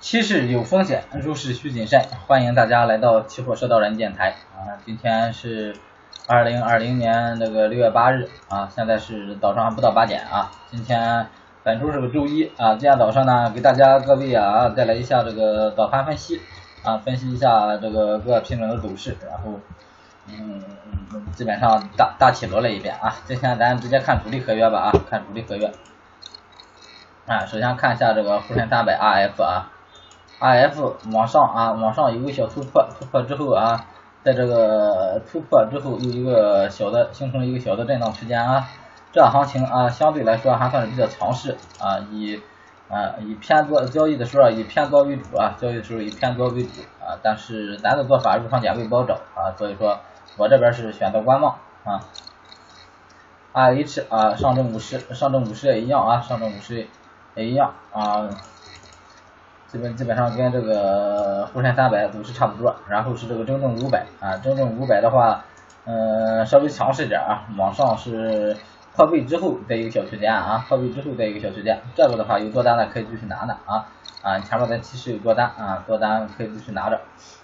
期市有风险，入市需谨慎。欢迎大家来到期货社道人电台啊！今天是二零二零年那个六月八日啊，现在是早上不到八点啊。今天本周是个周一啊，今天早上呢，给大家各位啊带来一下这个早盘分析啊，分析一下这个各品种的走势，然后嗯，基本上大大体罗了一遍啊。今天咱直接看主力合约吧啊，看主力合约啊。首先看一下这个沪深三百 RF 啊。R F 往上啊，往上有个小突破，突破之后啊，在这个突破之后有一个小的形成了一个小的震荡区间啊，这行情啊相对来说还算是比较强势啊，以啊以偏多交易的时候以偏多为主啊，交易的时候以偏多为主啊，但是咱的做法入场点位不好找啊，所以说我这边是选择观望啊。R H 啊，上证五十，上证五十也一样啊，上证五十也一样啊。基本基本上跟这个沪深三百走势差不多，然后是这个中证五百啊，中证五百的话，嗯，稍微强势点啊，往上是破位之后再一个小区间啊，破位之后再一个小区间，这个的话有多单的可以继续拿拿啊啊，前面咱其实有多单啊，多单可以继续拿着，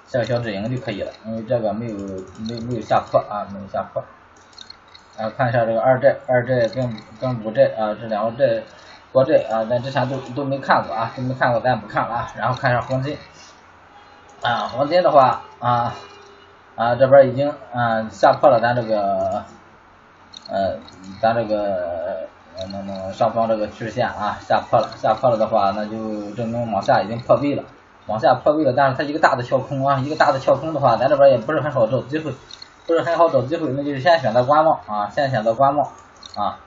下个小止盈就可以了，因为这个没有没有没有下破啊，没有下破，啊，看一下这个二债二债跟跟五债啊这两个债。国债啊，咱之前都都没看过啊，都没看过，咱也不看了啊。然后看一下黄金啊，黄金的话啊啊这边已经嗯下破了咱这个呃咱这个那那上方这个趋势线啊下破了，下破了的话，那就证明往下已经破位了，往下破位了。但是它一个大的跳空啊，一个大的跳空的话，咱这边也不是很好找机会，不是很好找机会，那就是先选择观望啊，先选择观望啊。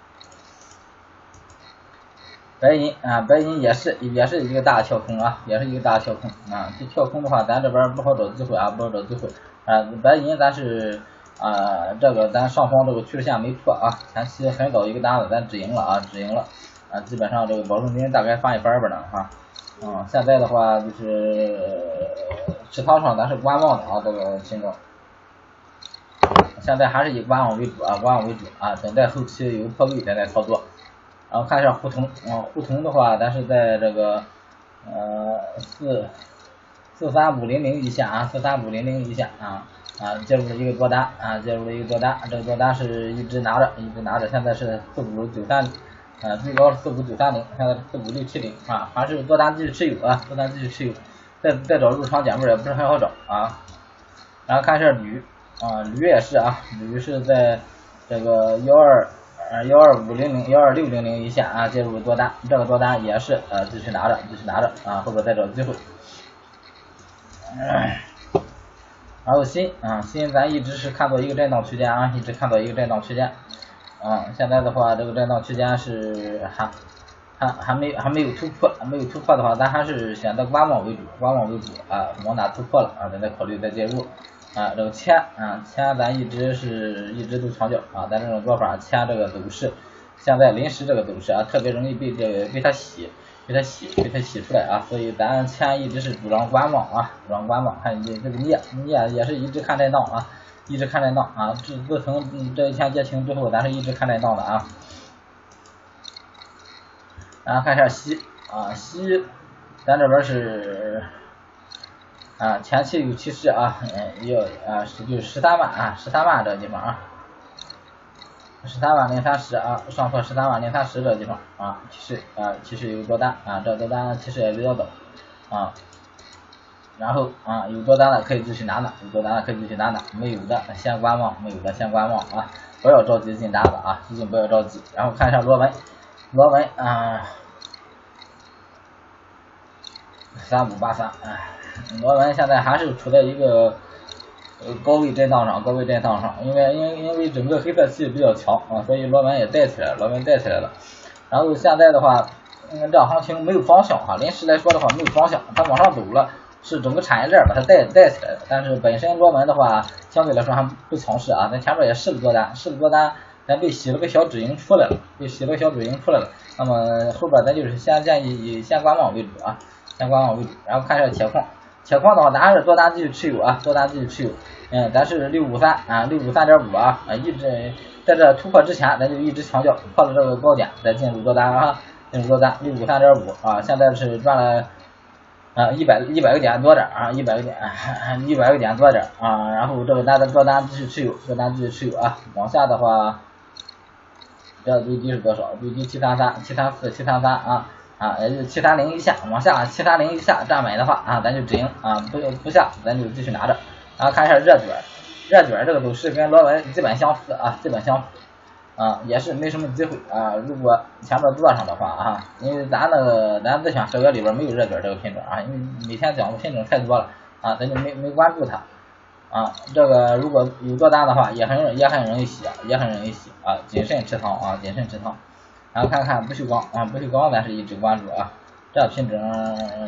白银啊，白银也是也是一个大跳空啊，也是一个大跳空啊。这跳空的话，咱这边不好找机会啊，不好找机会啊。白银咱是啊，这个咱上方这个趋势线没破啊，前期很早一个单子咱止盈了啊，止盈了啊，基本上这个保证金大概翻一番吧呢哈。嗯，现在的话就是持仓上咱是观望的啊，这个品种。现在还是以观望为主啊，观望为主啊，等待后期有破位咱再操作。然后看一下沪通啊，沪通的话，咱是在这个呃四四三五零零一线啊，四三五零零一线啊啊介入了一个多单啊，介入了一个多单，这个多单是一直拿着，一直拿着，现在是四五九三啊，最高是四五九三零，现在四五六七零啊，还是多单继续持有啊，多单继续持有，再再找入场点位也不是很好找啊。然后看一下铝啊，铝也是啊，铝是在这个幺二。呃，幺二五零零、幺二六零零一线啊，介入多单，这个多单也是呃继续拿着，继续拿着啊，后边再找机会。然后新啊，新咱一直是看到一个震荡区间啊，一直看到一个震荡区间。啊，现在的话，这个震荡区间是还还还没还没有突破，没有突破的话，咱还是选择观望为主，观望为主啊，往哪突破了啊，咱再考虑再介入。啊，这个铅啊，铅咱一直是一直都强调啊，咱这种做法，铅这个走势，现在临时这个走势啊，特别容易被这个被它洗，被它洗，被它洗出来啊，所以咱铅一直是主张观望啊，主张观望。看你这个镍，镍也是一直看震荡啊，一直看震荡啊，自自从这一天跌停之后，咱是一直看震荡的啊。然后看一下锡啊，锡，咱这边是。啊，前期有趋势啊，嗯，要啊是就是十三万啊，十三万这个地方啊，十三万零三十啊，上破十三万零三十这个地方啊，其实啊其实有多单啊，这多单其实也比较早啊，然后啊有多单的可以继续拿拿，有多单的可以继续拿拿，没有的先观望，没有的先观望啊，不要着急进单子啊，最近不要着急，然后看一下螺纹，螺纹啊，三五八三哎。螺纹现在还是处在一个呃高位震荡上，高位震荡上，因为因为因为整个黑色系比较强啊，所以螺纹也带起来，螺纹带起来了。然后现在的话，嗯，这行情没有方向哈，临时来说的话没有方向，它往上走了，是整个产业链把它带带起来的。但是本身螺纹的话，相对来说还不强势啊，咱前面也试了多单，试了多单，咱被洗了个小止盈出来了，被洗了个小止盈出来了。那么后边咱就是先建议以先观望为主啊，先观望为主，然后看一下铁矿。铁矿的话，咱还是多单继续持有啊，多单继续持有。嗯，咱是六五三啊，六五三点五啊，啊，一直在这突破之前，咱就一直强调破了这个高点再进入多单啊，进入多单六五三点五啊，现在是赚了啊，一百一百个点多点啊，一百个点，一百个点多点啊，然后这个单的多单继续持有，多单继续持有啊，往下的话，这最低是多少？最低七三三、七三四、七三三啊啊，也就是七三零以下，往下七三零以下站买的话啊，咱就止盈啊，不不下咱就继续拿着。然后看一下热卷，热卷这个走势跟螺纹基本相似啊，基本相。啊，也是没什么机会啊。如果前面做上的话啊，因为咱那个咱自选手表里边没有热卷这个品种啊，因为每天讲的品种太多了啊，咱就没没关注它啊。这个如果有多单的话，也很也很容易洗，也很容易洗啊。谨慎持仓啊，谨慎持仓。然后看看不锈钢啊，不锈钢咱是一直关注啊。这品种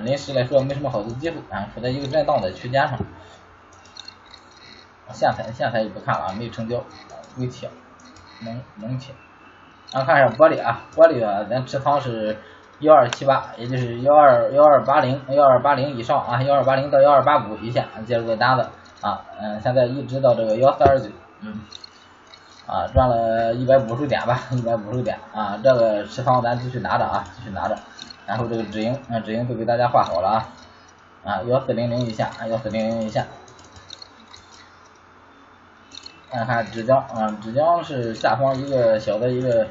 临时来说没什么好的机会啊，处在一个震荡的区间上。线材线材就不看了啊，没有成交，微铁。能能切，然后看一下玻璃啊，玻璃啊，咱持仓是幺二七八，也就是幺二幺二八零幺二八零以上啊，幺二八零到幺二八五一线接入个单子啊，嗯，现在一直到这个幺四二九，嗯，啊，赚了一百五十点吧，一百五十点啊，这个持仓咱继续拿着啊，继续拿着，然后这个止盈啊，止盈都给大家画好了啊，啊，幺四零零以下啊，幺四零零以下。看看纸浆啊，纸浆是下方一个小的一个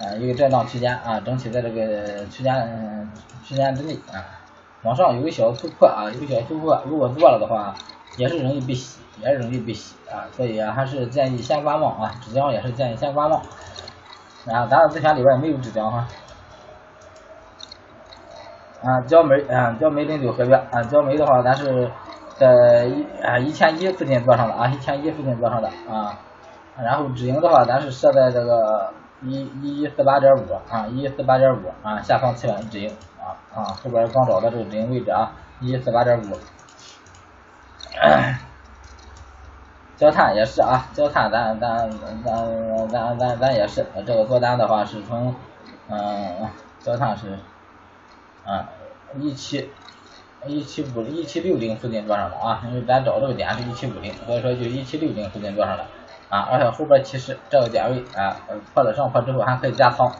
啊一个震荡区间啊，整体在这个区间区间之内啊，往上有个小突破啊，有个小突破，如果做了的话，也是容易被洗，也是容易被洗啊，所以啊还是建议先观望啊，纸浆也是建议先观望。啊，咱的自选里边没有纸浆哈。啊，焦煤啊，焦煤零九合约啊，焦煤的话咱是。在一啊一千一附近做上的啊，一千一附近做上的啊，然后止盈的话，咱是设在这个一一一四八点五啊，一一四八点五啊，下方企稳止盈啊啊，后边刚找的这个止盈位置啊，一一四八点五。焦炭也是啊，焦炭咱咱咱咱咱咱也是，这个做单的话是从嗯焦炭是啊一七。一七五一七六零附近做上的啊，因为咱找这个点是一七五零，所以说就一七六零附近做上的啊，而且后边其实这个点位啊破了上破之后还可以加仓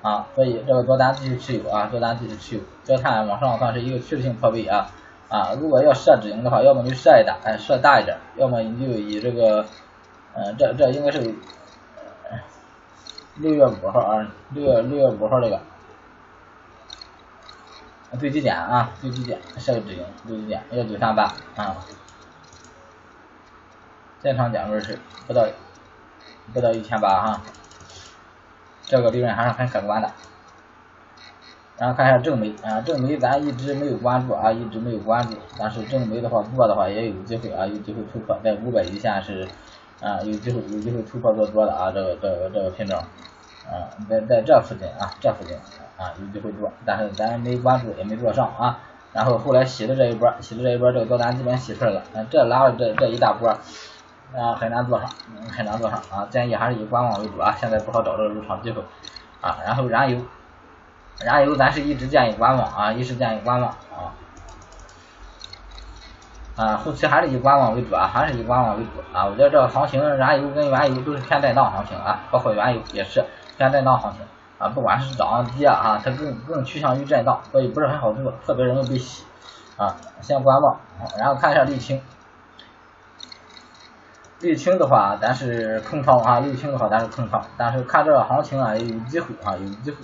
啊，所以这个多单继续持有啊，多单继续持有。焦炭往上算是一个趋势性破位啊啊，如果要设止盈的话，要么就设一大哎设大一点，要么你就以这个嗯这这应该是六月五号啊六月六月五号这个。最低点啊，最低点设个止盈，最低点幺九三八啊，现场点位是不到不到一千八哈，这个利润还是很可观的。然后看一下正煤啊，正煤咱一直没有关注啊，一直没有关注，但是正煤的话做的话也有机会啊，有机会突破，在五百一线是啊有机会有机会突破做多的啊，这个这个这个品种。啊，在在这附近啊，这附近啊有机会做，但是咱没关注也没做上啊。然后后来洗的这一波，洗的这一波，这个多单基本洗出来了，嗯，这拉了这这一大波，啊很难做上，很难做上啊。建议还是以观望为主啊，现在不好找这个入场机会啊。然后燃油，燃油咱是一直建议观望啊，一直建议观望啊。啊，后期还是以观望为主啊，还是以观望为主啊。我觉得这个行情，燃油跟原油都是偏震荡行情啊，包括原油也是。偏震荡行情啊，不管是涨跌啊，它更更趋向于震荡，所以不是很好做，特别容易被洗啊。先观望，然后看一下沥青。沥青的话，咱是空仓啊，沥青的话咱是空仓，但是看这个行情啊，有机会啊，有机会。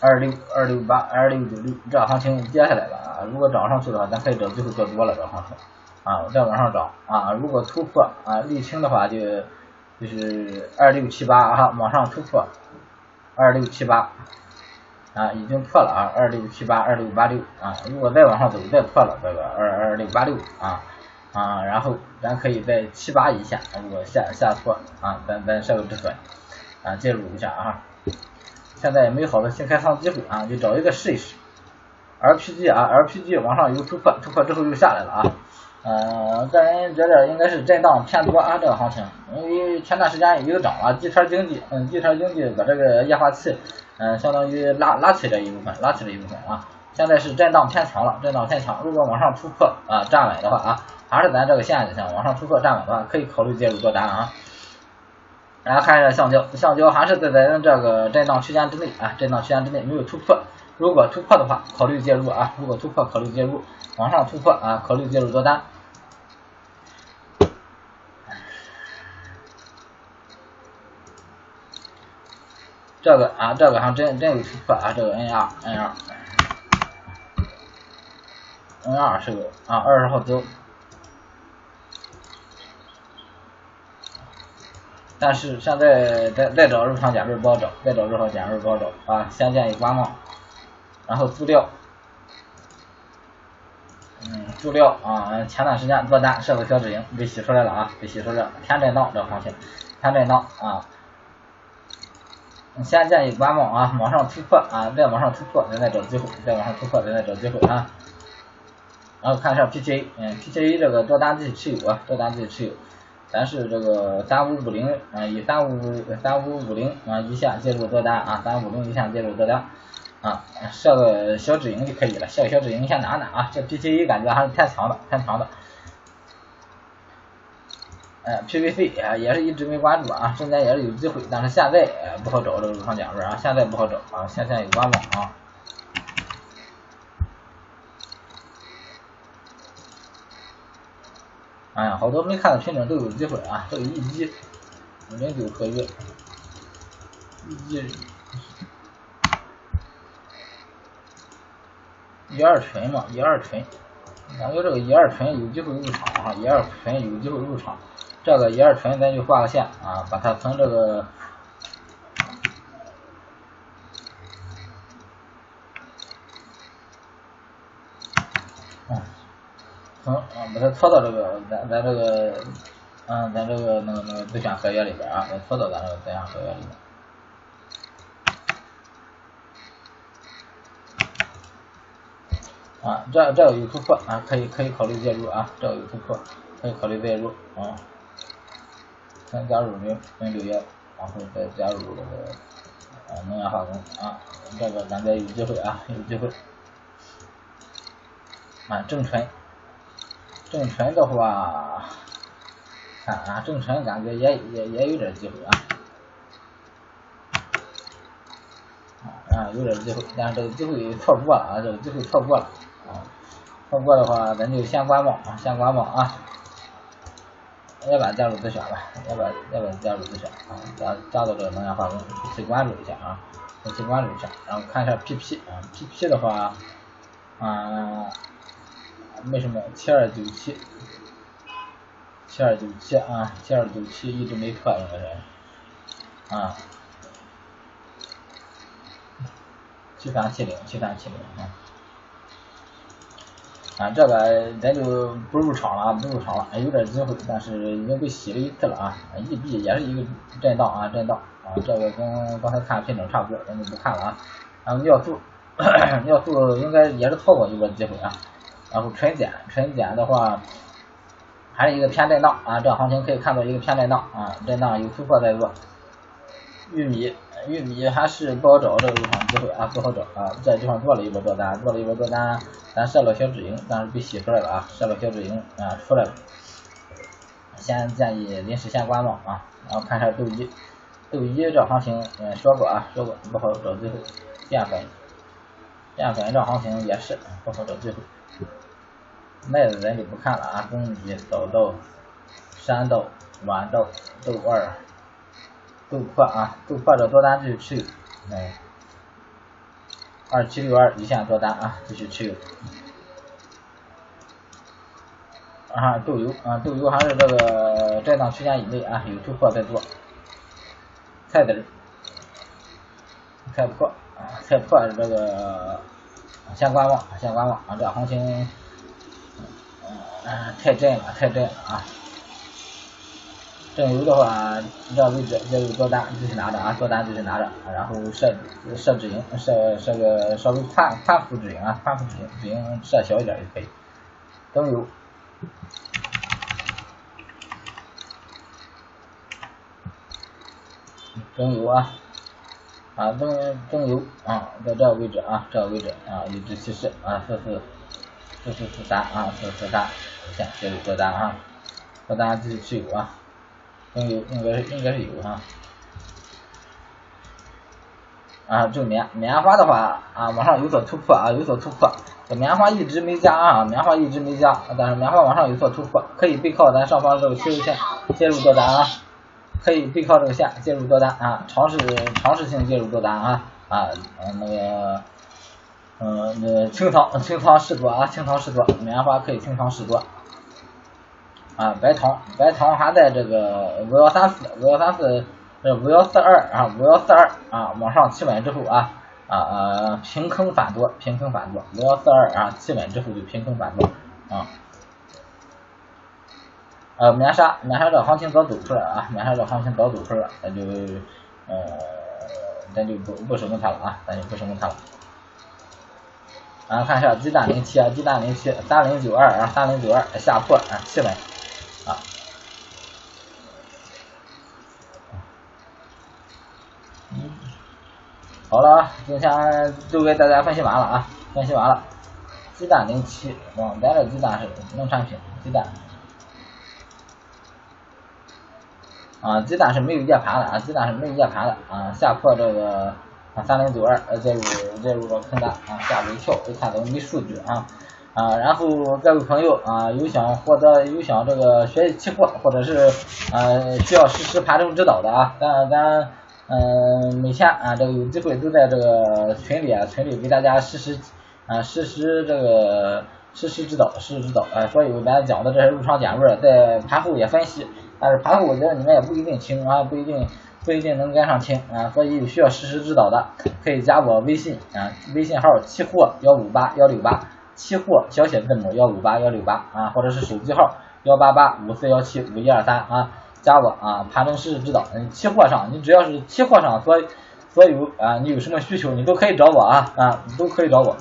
二六二六八二六九六，这行情跌下来了啊，如果涨上去的话，咱可以找机会做多了这行情啊，再往上涨啊，如果突破啊沥青的话就。就是二六七八啊，往上突破二六七八啊，已经破了啊，二六七八二六八六啊，如果再往上走再破了这个二二六八六啊啊，然后咱可以在七八以下，如果下下挫啊，咱咱设个止损啊，介入一下啊。现在没好的新开仓机会啊，就找一个试一试。RPG 啊，RPG 往上有突破，突破之后又下来了啊。嗯，个人觉得应该是震荡偏多啊，这个行情，因为前段时间又涨了，地摊经济，嗯，地摊经济把这个液化气，嗯，相当于拉拉起这一部分，拉起这一部分啊，现在是震荡偏强了，震荡偏强，如果往上突破啊，站稳的话啊，还是咱这个线就行，往上突破站稳的话，可以考虑介入做单啊。然后看一下橡胶，橡胶还是在咱们这个震荡区间之内啊，震荡区间之内没有突破如果突破的话，考虑介入啊，如果突破考虑介入，往上突破啊，考虑介入多单。这个啊，这个还真真有突破啊，这个 N 二 N 二 N 二是个啊，二十号走。但是现在再再找入场价位不好找，再找入场价位不好找啊！先建议观望，然后足料，嗯，足料啊，前段时间做单设个小止盈被洗出来了啊，被洗出来了，天震荡这行情，天震荡啊，先建议观望啊，往上突破啊，再往上突破，咱再找机会，再往上突破，咱再找机会啊。然后看一下 PTA，嗯，PTA 这个多单自己持有啊，多单自己持有。咱是这个三五五零啊，以三五三五五零啊一下介入多单啊，三五零一下介入多单啊，设个小止盈就可以了，设个小止盈先拿拿啊，这 PCE 感觉还是太强了，太强了。哎，PVC 啊也是一直没关注啊，中间也是有机会，但是现在不好找这个入场点位啊，现在不好找啊，现在有观望啊。哎呀，好多没看的品种都有机会啊！这个一级零九合约，一级一二纯嘛，一二纯，感觉这个一二纯有机会入场啊，一二纯有机会入场。这个一二纯咱就画个线啊，把它从这个。从嗯，把它拖到这个咱咱这个嗯，咱这个那个那个自选合约里边啊，把它拖到咱这个自选合约里边。啊，这这有突破啊，可以可以考虑介入啊，这有突破，可以考虑介入啊。先加入零零六幺，然后再加入这个啊能源化工啊，这个咱再有机会啊，有机会。啊，正纯。正纯的话，看啊，正纯感觉也也也有点机会啊，啊，有点机会，但是这个机会错过了啊，这个机会错过了啊，错过的话咱就先观望啊，先观望啊，要不然加入自选吧，要不然要不然加入自选啊，加加到这个能量化工去关注一下啊，去关注一下，然后看一下 PP 啊，PP 的话，啊。为什么七二九七，七二九七啊，七二九七一直没破应该是，啊，七三七零，七三七零啊，啊这个咱就不入场了，不入场了，有点机会，但是已经被洗了一次了啊，E B 也是一个震荡啊，震荡啊，这个跟刚才看品种差不多，咱就不看了啊，然后尿素，尿素应该也是错过一波机会啊。然后纯碱，纯碱的话还是一个偏震荡啊，这行情可以看到一个偏震荡啊，震荡有突破再做。玉米，玉米还是不好找这个入场机会啊，不好找啊，这地方做了一波多单，做了一波多单，咱设了小止盈，但是被洗出来了啊，设了小止盈啊出来了，先建议临时先观望啊，然后看一下豆一，豆一这行情嗯说过啊，说过不好找机会，淀粉，淀粉这行情也是不好找机会。麦子咱就不看了啊，公鸡、早豆、山豆、豌豆、豆二、豆粕啊，豆粕的多单继续持有，哎，二七六二一线多单啊，继续持有。啊，豆油啊，豆油还是这个震荡区间以内啊，有突破再做。菜籽儿，菜粕啊，菜粕这个先观望，先观望啊，这行情。嗯，太震了，太震了啊！正油的话，这位置要有多单继续拿着啊，多单继续拿着，然后设设止盈，设设个稍微宽宽幅止盈啊，宽幅止盈，止盈设小一点也可以。灯油，灯油啊，啊灯灯油啊，在这个位置啊，这个位置啊，一直趋势啊，四四四四四三啊，四四三。先介入多单啊，多单继续持有啊，应有应该是应该是有哈，啊，这个棉棉花的话啊，往上有所突破啊，有所突破。这棉花一直没加啊，棉花一直没加，但是棉花往上有所突破，可以背靠咱上方这个趋势线介入多单啊，可以背靠这个线介入多单啊，尝试尝试性介入多单啊？啊那个嗯那清仓清仓试多啊，清仓试多，棉花可以清仓试多啊，白糖白糖还在这个五幺三四五幺三四。这五幺四二啊，五幺四二啊，往上企稳之后啊啊啊，平坑反多，平坑反多，五幺四二啊，企稳之后就平坑反多啊。呃，棉纱，棉纱这行情早走出来啊，棉纱这行情早走出来，咱就呃，咱就不不守护它了啊，咱就不守护它了。啊，看一下鸡蛋零七啊，鸡蛋零七三零九二啊，三零九二下破啊，企稳啊。好了啊，今天都给大家分析完了啊，分析完了。鸡蛋零七，嗯，咱这鸡蛋是农产品，鸡蛋啊，鸡蛋是没有夜盘的啊，鸡蛋是没有夜盘的啊，下破这个啊三零九二，呃介入介入这空单啊，下微跳，一看都没数据啊啊，然后各位朋友啊，有想获得有想这个学习期货或者是呃需要实时盘中指导的啊，咱咱。嗯，每天啊，这个有机会都在这个群里啊，群里给大家实时啊实时这个实时指导，实时指导啊。所以咱讲的这些入场点位，在盘后也分析，但是盘后我觉得你们也不一定清啊，不一定不一定能跟上听啊。所以有需要实时指导的，可以加我微信啊，微信号期货幺五八幺六八，期货小写字母幺五八幺六八啊，或者是手机号幺八八五四幺七五一二三啊。加我啊，盘中实时指导。嗯，期货上你只要是期货上所所有啊，你有什么需求你都可以找我啊啊，你都可以找我。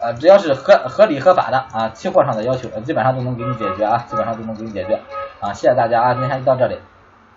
呃，只要是合合理合法的啊，期货上的要求基本上都能给你解决啊，基本上都能给你解决啊。谢谢大家啊，今天就到这里。